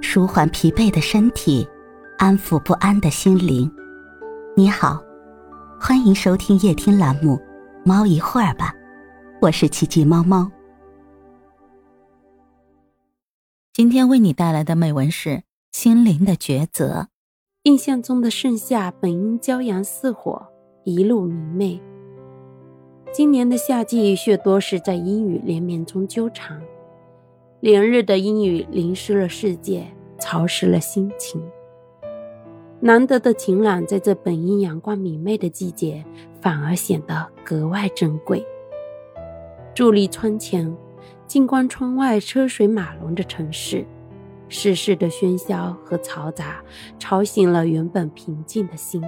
舒缓疲惫的身体，安抚不安的心灵。你好，欢迎收听夜听栏目《猫一会儿吧》，我是奇迹猫猫。今天为你带来的美文是《心灵的抉择》。印象中的盛夏本应骄阳似火，一路明媚。今年的夏季却多是在阴雨连绵中纠缠，连日的阴雨淋湿了世界，潮湿了心情。难得的晴朗，在这本应阳光明媚的季节，反而显得格外珍贵。伫立窗前，静观窗外车水马龙的城市，世事的喧嚣和嘈杂，吵醒了原本平静的心。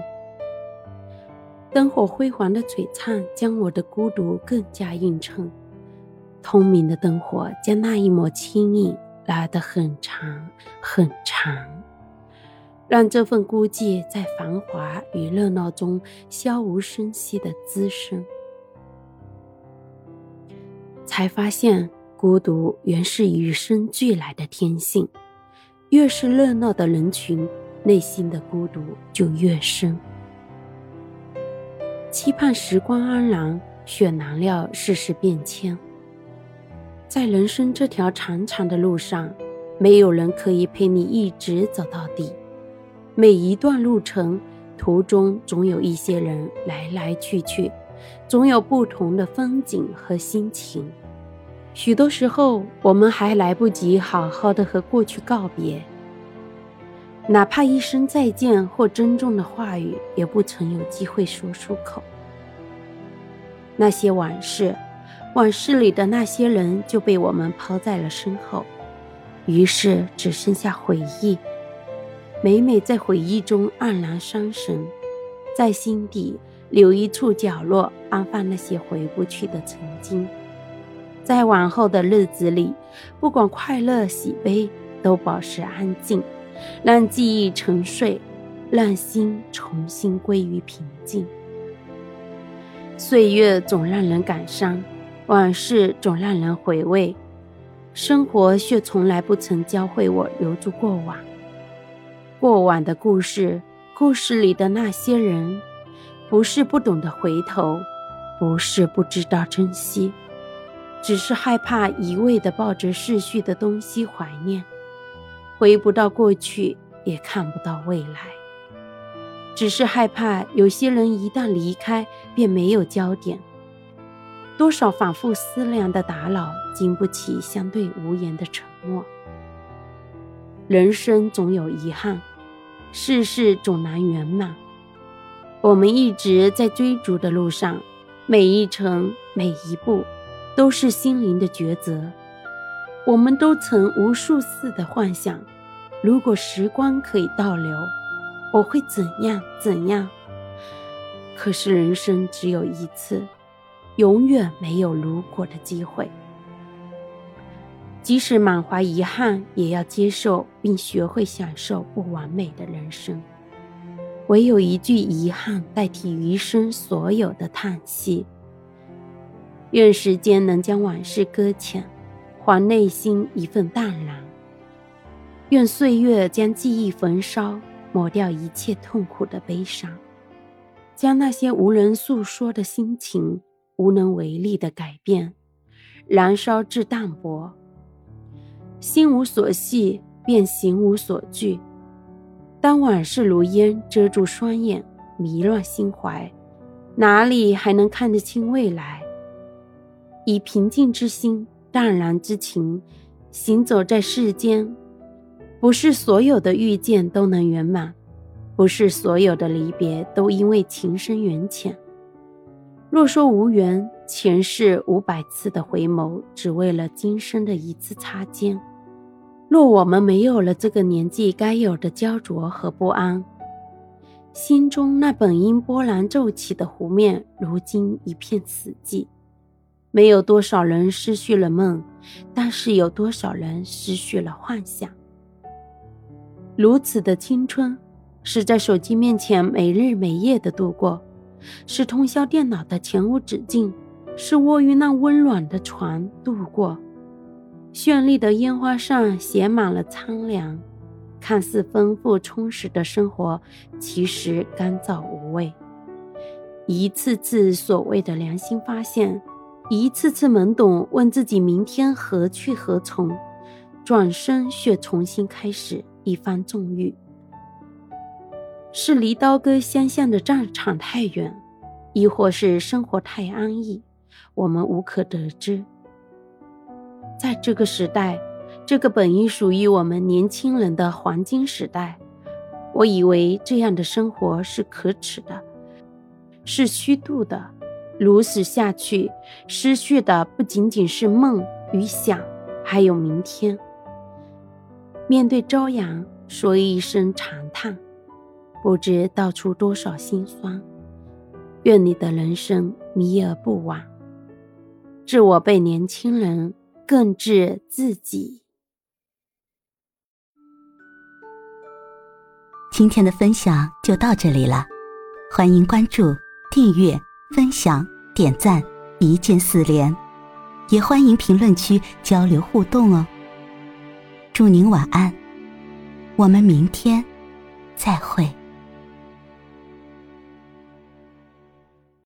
灯火辉煌的璀璨，将我的孤独更加映衬。通明的灯火将那一抹轻影拉得很长很长，让这份孤寂在繁华与热闹中悄无声息地滋生。才发现，孤独原是与生俱来的天性。越是热闹的人群，内心的孤独就越深。期盼时光安然，却难料世事变迁。在人生这条长长的路上，没有人可以陪你一直走到底。每一段路程途中，总有一些人来来去去，总有不同的风景和心情。许多时候，我们还来不及好好的和过去告别。哪怕一声再见或珍重的话语，也不曾有机会说出口。那些往事，往事里的那些人就被我们抛在了身后，于是只剩下回忆。每每在回忆中黯然伤神，在心底留一处角落，安放那些回不去的曾经。在往后的日子里，不管快乐喜悲，都保持安静。让记忆沉睡，让心重新归于平静。岁月总让人感伤，往事总让人回味，生活却从来不曾教会我留住过往。过往的故事，故事里的那些人，不是不懂得回头，不是不知道珍惜，只是害怕一味的抱着逝去的东西怀念。回不到过去，也看不到未来，只是害怕有些人一旦离开，便没有焦点。多少反复思量的打扰，经不起相对无言的沉默。人生总有遗憾，世事总难圆满。我们一直在追逐的路上，每一程每一步，都是心灵的抉择。我们都曾无数次的幻想。如果时光可以倒流，我会怎样怎样？可是人生只有一次，永远没有如果的机会。即使满怀遗憾，也要接受并学会享受不完美的人生。唯有一句遗憾，代替余生所有的叹息。愿时间能将往事搁浅，还内心一份淡然。愿岁月将记忆焚烧，抹掉一切痛苦的悲伤，将那些无人诉说的心情、无能为力的改变，燃烧至淡薄。心无所系，便行无所惧。当往事如烟遮住双眼，迷乱心怀，哪里还能看得清未来？以平静之心、淡然之情，行走在世间。不是所有的遇见都能圆满，不是所有的离别都因为情深缘浅。若说无缘，前世五百次的回眸，只为了今生的一次擦肩。若我们没有了这个年纪该有的焦灼和不安，心中那本应波澜骤起的湖面，如今一片死寂。没有多少人失去了梦，但是有多少人失去了幻想。如此的青春，是在手机面前没日没夜的度过，是通宵电脑的前无止境，是卧于那温暖的床度过。绚丽的烟花上写满了苍凉，看似丰富充实的生活，其实干燥无味。一次次所谓的良心发现，一次次懵懂问自己明天何去何从，转身却重新开始一番纵欲。是离刀割相向的战场太远，亦或是生活太安逸，我们无可得知。在这个时代，这个本应属于我们年轻人的黄金时代，我以为这样的生活是可耻的，是虚度的。如此下去，失去的不仅仅是梦与想，还有明天。面对朝阳，说一声长叹，不知道出多少心酸。愿你的人生迷而不惘。致我辈年轻人。更治自己。今天的分享就到这里了，欢迎关注、订阅、分享、点赞，一键四连，也欢迎评论区交流互动哦。祝您晚安，我们明天再会。